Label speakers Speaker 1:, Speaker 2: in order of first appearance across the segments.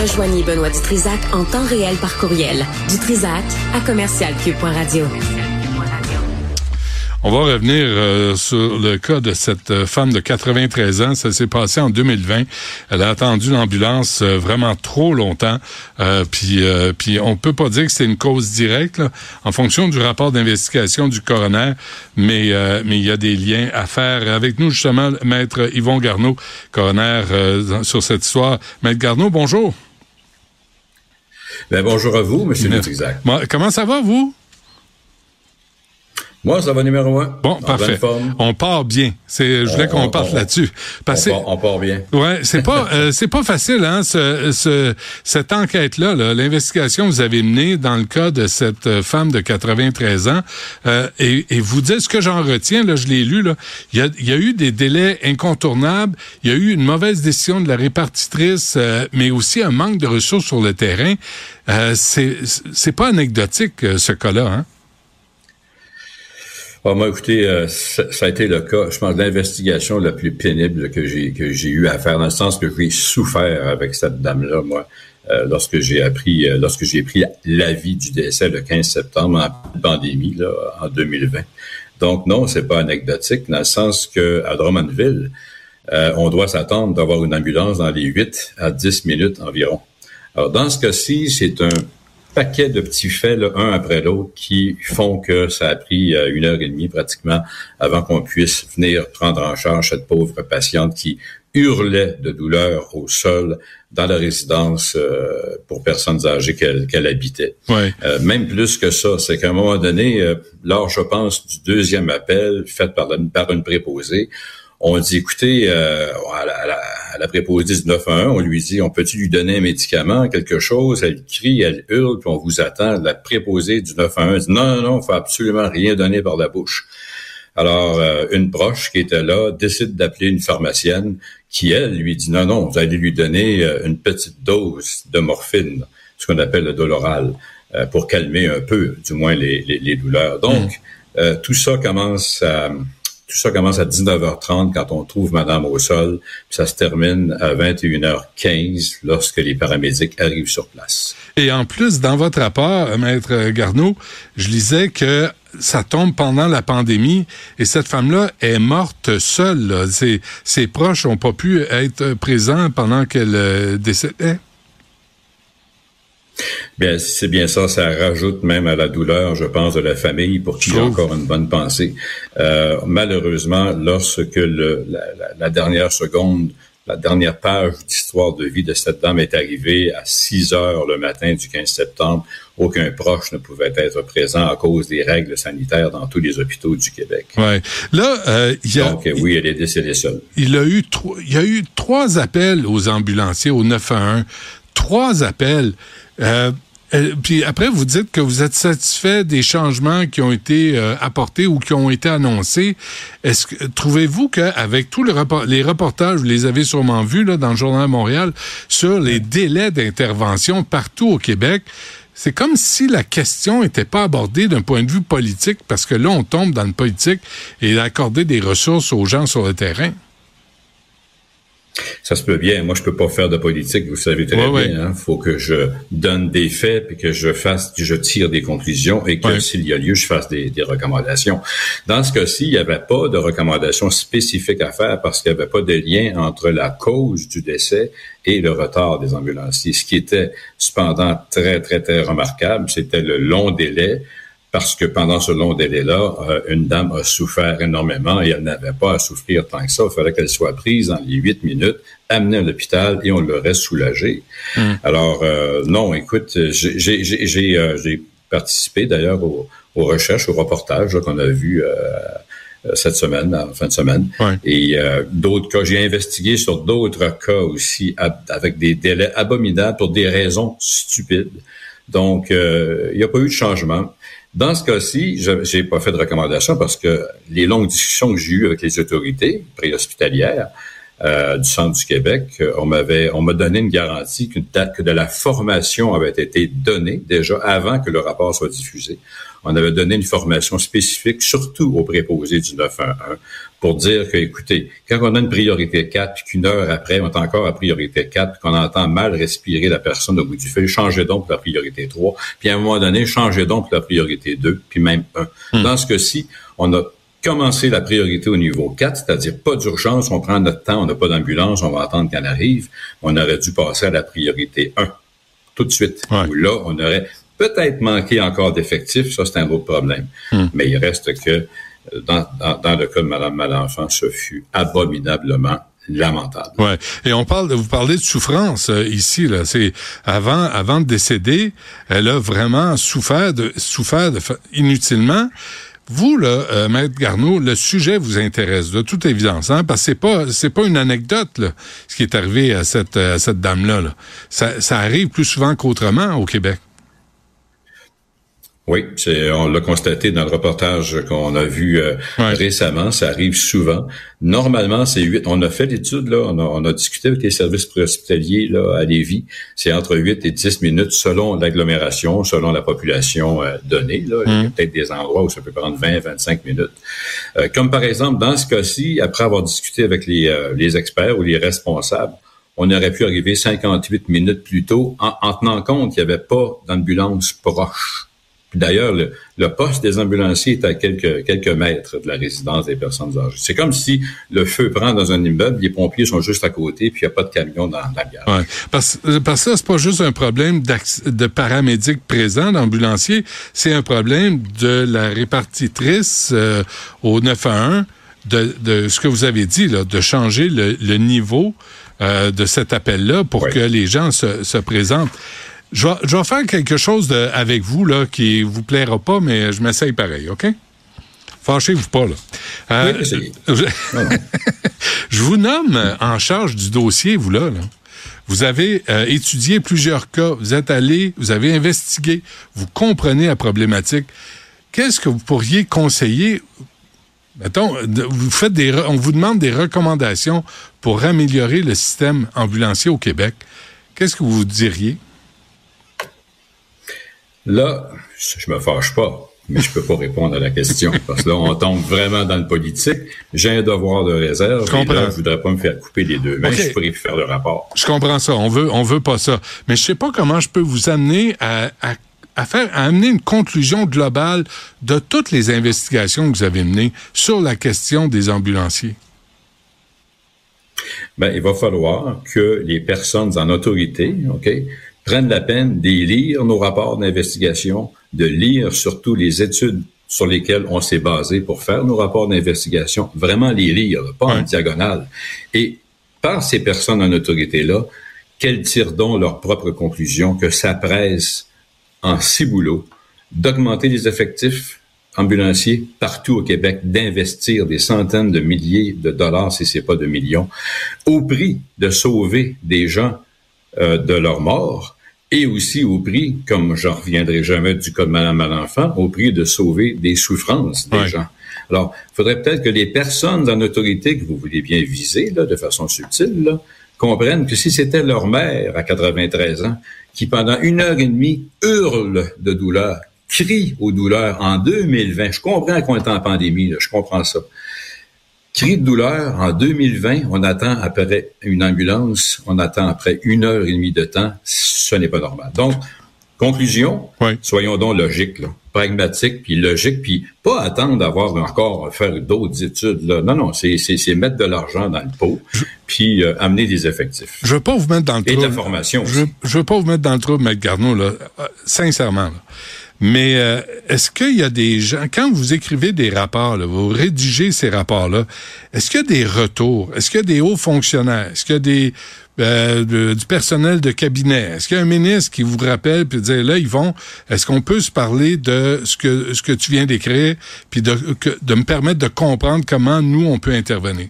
Speaker 1: Rejoignez Benoît Dutrisac en temps réel par courriel. Dutrisac à commercialcube.radio.
Speaker 2: On va revenir euh, sur le cas de cette euh, femme de 93 ans. Ça s'est passé en 2020. Elle a attendu l'ambulance euh, vraiment trop longtemps. puis, puis on peut pas dire que c'est une cause directe en fonction du rapport d'investigation du coroner, mais mais il y a des liens à faire. Avec nous justement, maître Yvon Garneau, coroner sur cette histoire. Maître Garneau, bonjour.
Speaker 3: Ben, bonjour à vous, Monsieur Exact.
Speaker 2: Comment ça va, vous?
Speaker 3: Moi, ça va numéro un.
Speaker 2: Bon, parfait. On part bien. C'est, je voulais qu'on parte là-dessus.
Speaker 3: Parce on, part, on part bien.
Speaker 2: Ouais, c'est pas, euh, c'est pas facile, hein, ce, ce cette enquête-là, -là, l'investigation que vous avez menée dans le cas de cette femme de 93 ans, euh, et, et, vous dites ce que j'en retiens, là, je l'ai lu, là, il y a, y a, eu des délais incontournables, il y a eu une mauvaise décision de la répartitrice, euh, mais aussi un manque de ressources sur le terrain. Euh, c'est, c'est pas anecdotique, ce cas-là, hein?
Speaker 3: Ah, moi, écoutez, euh, ça, a été le cas, je pense, l'investigation la plus pénible que j'ai que j'ai eu à faire, dans le sens que j'ai souffert avec cette dame-là, moi, euh, lorsque j'ai appris, euh, lorsque j'ai pris l'avis du décès le 15 septembre en pandémie, là, en 2020. Donc non, c'est pas anecdotique, dans le sens que à Drummondville, on doit s'attendre d'avoir une ambulance dans les 8 à 10 minutes environ. Alors, dans ce cas-ci, c'est un paquet de petits faits, un après l'autre, qui font que ça a pris euh, une heure et demie pratiquement avant qu'on puisse venir prendre en charge cette pauvre patiente qui hurlait de douleur au sol dans la résidence euh, pour personnes âgées qu'elle habitait. Euh, même plus que ça, c'est qu'à un moment donné, lors, je pense, du deuxième appel fait par, par une préposée, on dit, écoutez, euh, à, la, à, la, préposée du 911, on lui dit, on peut-tu lui donner un médicament, quelque chose? Elle crie, elle hurle, puis on vous attend. La préposée du 911 dit, non, non, non, faut absolument rien donner par la bouche. Alors, euh, une proche qui était là décide d'appeler une pharmacienne qui, elle, lui dit, non, non, vous allez lui donner euh, une petite dose de morphine, ce qu'on appelle le doloral, euh, pour calmer un peu, du moins, les, les, douleurs. Donc, mmh. tout ça commence à tout ça commence à 19h30 quand on trouve Madame au sol, puis ça se termine à 21h15 lorsque les paramédics arrivent sur place.
Speaker 2: Et en plus, dans votre rapport, Maître Garneau, je lisais que ça tombe pendant la pandémie et cette femme-là est morte seule. Ses, ses proches n'ont pas pu être présents pendant qu'elle euh, décédait.
Speaker 3: Bien, c'est bien ça. Ça rajoute même à la douleur, je pense, de la famille pour qui a encore une bonne pensée. Euh, malheureusement, lorsque le, la, dernière seconde, la dernière page d'histoire de vie de cette dame est arrivée à 6 heures le matin du 15 septembre, aucun proche ne pouvait être présent à cause des règles sanitaires dans tous les hôpitaux du Québec.
Speaker 2: Ouais. Là, euh, il y a,
Speaker 3: donc oui, elle est décédée seule.
Speaker 2: Il a eu il y a eu trois appels aux ambulanciers au 911, trois appels. Euh, euh, puis après, vous dites que vous êtes satisfait des changements qui ont été euh, apportés ou qui ont été annoncés. Est-ce que trouvez-vous qu'avec tous les reportages, vous les avez sûrement vus là, dans le Journal de Montréal, sur les délais d'intervention partout au Québec, c'est comme si la question n'était pas abordée d'un point de vue politique, parce que là, on tombe dans le politique et d'accorder des ressources aux gens sur le terrain?
Speaker 3: Ça se peut bien. Moi, je peux pas faire de politique, vous savez très bien. Il hein. faut que je donne des faits, puis que je fasse, je tire des conclusions, et que s'il y a lieu, je fasse des, recommandations. Dans ce cas-ci, il n'y avait pas de recommandations spécifiques à faire parce qu'il n'y avait pas de lien entre la cause du décès et le retard des ambulanciers. Ce qui était cependant très, très, très remarquable, c'était le long délai parce que pendant ce long délai-là, euh, une dame a souffert énormément et elle n'avait pas à souffrir tant que ça. Il fallait qu'elle soit prise dans les huit minutes, amenée à l'hôpital et on l'aurait soulagée. Hum. Alors, euh, non, écoute, j'ai euh, participé d'ailleurs aux, recherches, aux reportages qu'on a vus cette semaine, en fin de semaine. Et d'autres cas, j'ai investigué sur d'autres cas aussi avec des délais abominables pour des raisons stupides. Donc, il n'y a pas eu de changement. Dans ce cas-ci, je n'ai pas fait de recommandation parce que les longues discussions que j'ai eues avec les autorités préhospitalières euh, du centre du Québec, on m'avait, on m'a donné une garantie qu'une que de la formation avait été donnée déjà avant que le rapport soit diffusé. On avait donné une formation spécifique, surtout aux préposés du 911, pour dire que, écoutez, quand on a une priorité 4, puis qu'une heure après, on est encore à priorité 4, puis qu'on entend mal respirer la personne au bout du fil, changez donc pour la priorité 3, puis à un moment donné, changez donc pour la priorité 2, puis même 1. Hmm. Dans ce cas-ci, on a commencer la priorité au niveau 4, c'est-à-dire pas d'urgence, on prend notre temps, on n'a pas d'ambulance, on va attendre qu'elle arrive. On aurait dû passer à la priorité 1 tout de suite. Où là, on aurait peut-être manqué encore d'effectifs, ça c'est un autre problème. Hmm. Mais il reste que euh, dans, dans, le cas de Mme Malenfant, ce fut abominablement lamentable.
Speaker 2: Ouais. Et on parle de vous parlez de souffrance euh, ici là, c'est avant avant de décéder, elle a vraiment souffert de souffert de, inutilement. Vous, là, euh, Maître Garneau, le sujet vous intéresse de toute évidence, hein, parce que c'est pas pas une anecdote là, ce qui est arrivé à cette, à cette dame-là. Là. Ça, ça arrive plus souvent qu'autrement au Québec.
Speaker 3: Oui, c'est, on l'a constaté dans le reportage qu'on a vu euh, récemment. Ça arrive souvent. Normalement, c'est huit. On a fait l'étude là. On a, discuté avec les services hospitaliers là à Lévis. C'est entre 8 et 10 minutes selon l'agglomération, selon la population euh, donnée. Là. Il y a hum. peut-être des endroits où ça peut prendre 20, 25 minutes. Euh, comme par exemple dans ce cas-ci, après avoir discuté avec les, les experts ou les responsables, on aurait pu arriver 58 minutes plus tôt en, en tenant compte qu'il n'y avait pas d'ambulance proche. D'ailleurs, le, poste des ambulanciers est à quelques, quelques mètres de la résidence des personnes âgées. C'est comme si le feu prend dans un immeuble, les pompiers sont juste à côté, puis il n'y a pas de camion dans, la gare.
Speaker 2: Ouais. Parce, parce que ça, c'est pas juste un problème de paramédics présents, d'ambulanciers, c'est un problème de la répartitrice euh, au 911 de, de ce que vous avez dit, là, de changer le, niveau euh, de cet appel-là pour que les gens se, se présentent. Je vais, faire quelque chose avec vous là qui vous plaira pas, mais je m'essaye pareil, OK? Fâchez-vous pas, là.
Speaker 3: Euh,
Speaker 2: je, vous nomme en charge du dossier, vous là. Vous avez euh, étudié plusieurs cas, vous êtes allé, vous avez investigué, vous comprenez la problématique. Qu'est-ce que vous pourriez conseiller? Mettons, vous faites des, on vous demande des recommandations pour améliorer le système ambulancier au Québec. Qu'est-ce que vous diriez?
Speaker 3: Là, je me fâche pas, mais je peux pas répondre à la question parce que là, on tombe vraiment dans le politique. J'ai un devoir de réserve. Je comprends. je voudrais pas me faire couper les deux. Mais je pourrais faire le rapport.
Speaker 2: Je comprends ça. On veut, on veut pas ça. Mais je sais pas comment je peux vous amener à, à faire, à amener une conclusion globale de toutes les investigations que vous avez menées sur la question des ambulanciers.
Speaker 3: Ben, il va falloir que les personnes en autorité, OK, prennent la peine de lire nos rapports d'investigation, de lire surtout les études sur lesquelles on s'est basé pour faire nos rapports d'investigation, vraiment les lire, pas en diagonale. Et par ces personnes en autorité-là, qu'elles tirent donc leurs propres conclusions, que ça presse en ciboulot d'augmenter les effectifs ambulanciers partout au Québec, d'investir des centaines de milliers de dollars, si c'est pas de millions, au prix de sauver des gens euh, de leur mort et aussi au prix, comme j'en reviendrai jamais du cas de Mme Malenfant, au prix de sauver des souffrances des gens. Alors, il faudrait peut-être que les personnes en autorité que vous voulez bien viser, là, de façon subtile, là, comprennent que si c'était leur mère à 93 ans, qui pendant une heure et demie hurle de douleur, crie aux douleurs en 2020, je comprends qu'on est en pandémie, là, je comprends ça, Cri de douleur, en 2020, on attend après une ambulance, on attend après une heure et demie de temps. Ce n'est pas normal. Donc, conclusion, soyons donc logiques, là, pragmatiques, puis logiques, puis pas attendre d'avoir encore faire d'autres études. Là. Non, non, c'est, mettre de l'argent dans le pot, puis euh, amener des effectifs.
Speaker 2: Je veux pas vous mettre dans le
Speaker 3: trou. Et de la formation.
Speaker 2: Je, je veux pas vous mettre dans le trou, M. Garneau, là, euh, sincèrement. Là. Mais euh, est-ce qu'il y a des gens, quand vous écrivez des rapports, vous rédigez ces rapports-là, est-ce qu'il y a des retours? Est-ce qu'il y a des hauts fonctionnaires? Est-ce qu'il y a des euh, du personnel de cabinet? Est-ce qu'il y a un ministre qui vous rappelle puis dit là, ils vont, est-ce qu'on peut se parler de ce que ce que tu viens d'écrire, puis de, de me permettre de comprendre comment nous, on peut intervenir?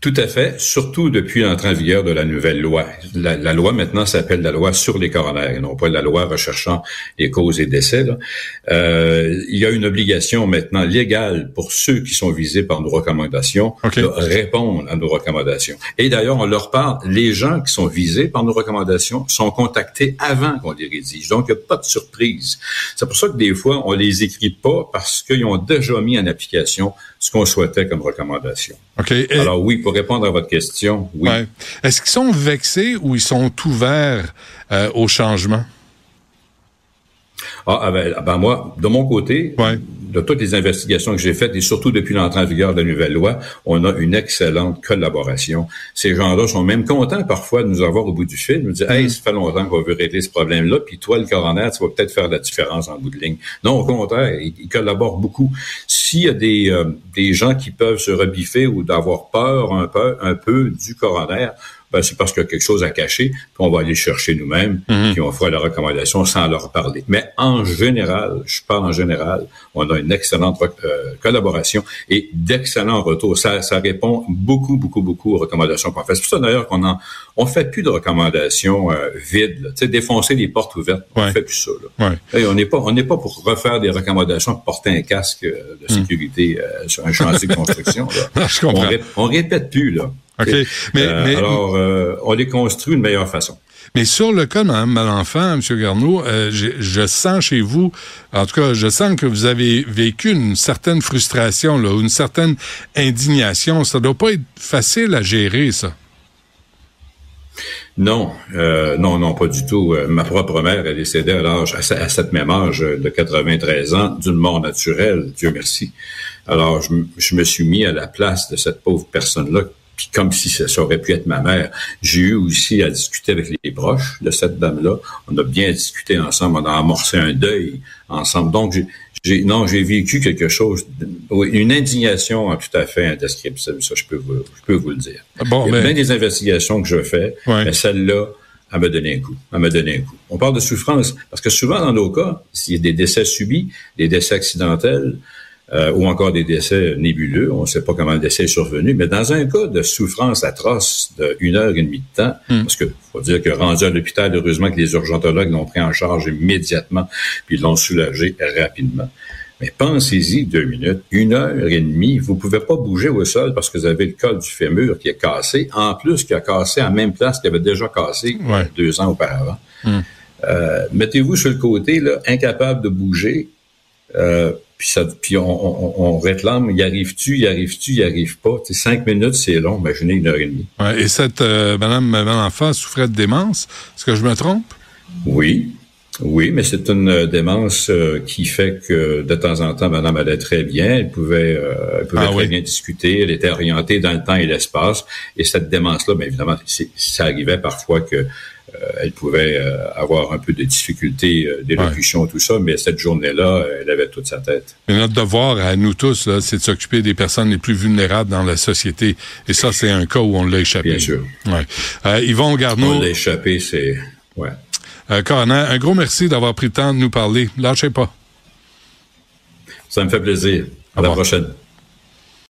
Speaker 3: Tout à fait, surtout depuis l'entrée en vigueur de la nouvelle loi. La, loi maintenant s'appelle la loi sur les coronaires, et non pas la loi recherchant les causes et décès. Euh, il y a une obligation maintenant légale pour ceux qui sont visés par nos recommandations de répondre à nos recommandations. Et d'ailleurs, on leur parle, les gens qui sont visés par nos recommandations sont contactés avant qu'on les rédige. Donc, il n'y a pas de surprise. C'est pour ça que des fois, on les écrit pas parce qu'ils ont déjà mis en application ce qu'on souhaitait comme recommandation. Alors oui, pour répondre à votre question, oui.
Speaker 2: Est-ce qu'ils sont vexés ou ils sont ouverts euh, au changement?
Speaker 3: Ah, ah, ben, ah, ben, moi, de mon côté, de toutes les investigations que j'ai faites, et surtout depuis l'entrée en vigueur de la nouvelle loi, on a une excellente collaboration. Ces gens-là sont même contents parfois de nous avoir au bout du fil. Ils nous hey, mm. ça fait longtemps qu'on veut régler ce problème-là, puis toi, le coroner, tu vas peut-être faire la différence en bout de ligne. Non, au contraire, ils, collaborent beaucoup. S'il y a des, euh, des gens qui peuvent se rebiffer ou d'avoir peur un peu, un peu du coroner, ben, c'est parce qu'il y a quelque chose à cacher, puis on va aller chercher nous-mêmes, mhm. puis on fera la recommandation sans leur parler. Mais en général, je parle en général, on a une excellente euh, collaboration et d'excellents retours. Ça, ça répond beaucoup, beaucoup, beaucoup aux recommandations qu'on fait. C'est pour ça d'ailleurs qu'on en, on fait plus de recommandations euh, vides, tu sais, défoncer les portes ouvertes. On fait plus ça. Là. on n'est pas, on n'est pas pour refaire des recommandations pour porter un casque euh, de mhm. sécurité sur un chantier de construction. Là. on, on répète plus là.
Speaker 2: OK. Mais,
Speaker 3: euh,
Speaker 2: mais,
Speaker 3: alors, euh, on les construit de meilleure façon.
Speaker 2: Mais sur le cas de Mme Malenfant, M. Garneau, euh, je, sens chez vous, en tout cas, je sens que vous avez vécu une certaine frustration, là, une certaine indignation. Ça doit pas être facile à gérer, ça.
Speaker 3: Non, non, non, pas du tout. ma propre mère est décédée à l'âge, à, cette même âge de 93 ans, d'une mort naturelle, Dieu merci. Alors, je, je, me suis mis à la place de cette pauvre personne-là puis comme si ça, aurait pu être ma mère. J'ai eu aussi à discuter avec les proches de cette dame-là. On a bien discuté ensemble, on a amorcé un deuil ensemble. Donc, j'ai, non, j'ai vécu quelque chose, une indignation tout à fait indescriptible, ça je peux vous, je peux vous le dire. Bon, Il y a bien des investigations que je fais, mais celle-là, elle m'a donné un coup. Elle m'a donné un coup. On parle de souffrance parce que souvent dans nos cas, s'il y a des décès subis, des décès accidentels, euh, ou encore des décès nébuleux. On ne sait pas comment le décès est survenu, mais dans un cas de souffrance atroce d'une heure et demie de temps, hmm. parce que faut dire que rendu à l'hôpital, heureusement que les urgentologues l'ont pris en charge immédiatement, puis l'ont soulagé rapidement. Mais pensez-y deux minutes, une heure et demie, vous pouvez pas bouger au sol parce que vous avez le col du fémur qui est cassé, en plus qui a cassé à la même place qu'il avait déjà cassé deux ans auparavant. Hmm. Euh, mettez-vous sur le côté, là, incapable de bouger. Euh, puis, ça, puis on, on, réclame, y arrive-tu, y arrive-tu, y arrive pas? T'sais, cinq minutes, c'est long, imaginez une heure et demie.
Speaker 2: Ouais, et cette euh, madame, madame enfant souffrait de démence. Est-ce que je me trompe?
Speaker 3: Oui. Oui, mais c'est une euh, démence euh, qui fait que de temps en temps, madame allait très bien, elle pouvait, euh, elle pouvait ah très bien discuter, elle était orientée dans le temps et l'espace. Et cette démence-là, bien évidemment, ça arrivait parfois que euh, elle pouvait euh, avoir un peu de difficultés euh, d'élocution, tout ça, mais cette journée-là, elle avait toute sa tête.
Speaker 2: Mais notre devoir à nous tous, c'est de s'occuper des personnes les plus vulnérables dans la société. Et ça, c'est un cas où on l'a échappé.
Speaker 3: Bien sûr.
Speaker 2: Ouais. Yvon Garneau.
Speaker 3: On l'a échappé, c'est... Ouais.
Speaker 2: Coroner, un gros merci d'avoir pris le temps de nous parler. Lâchez pas.
Speaker 3: Ça me fait plaisir. À la prochaine.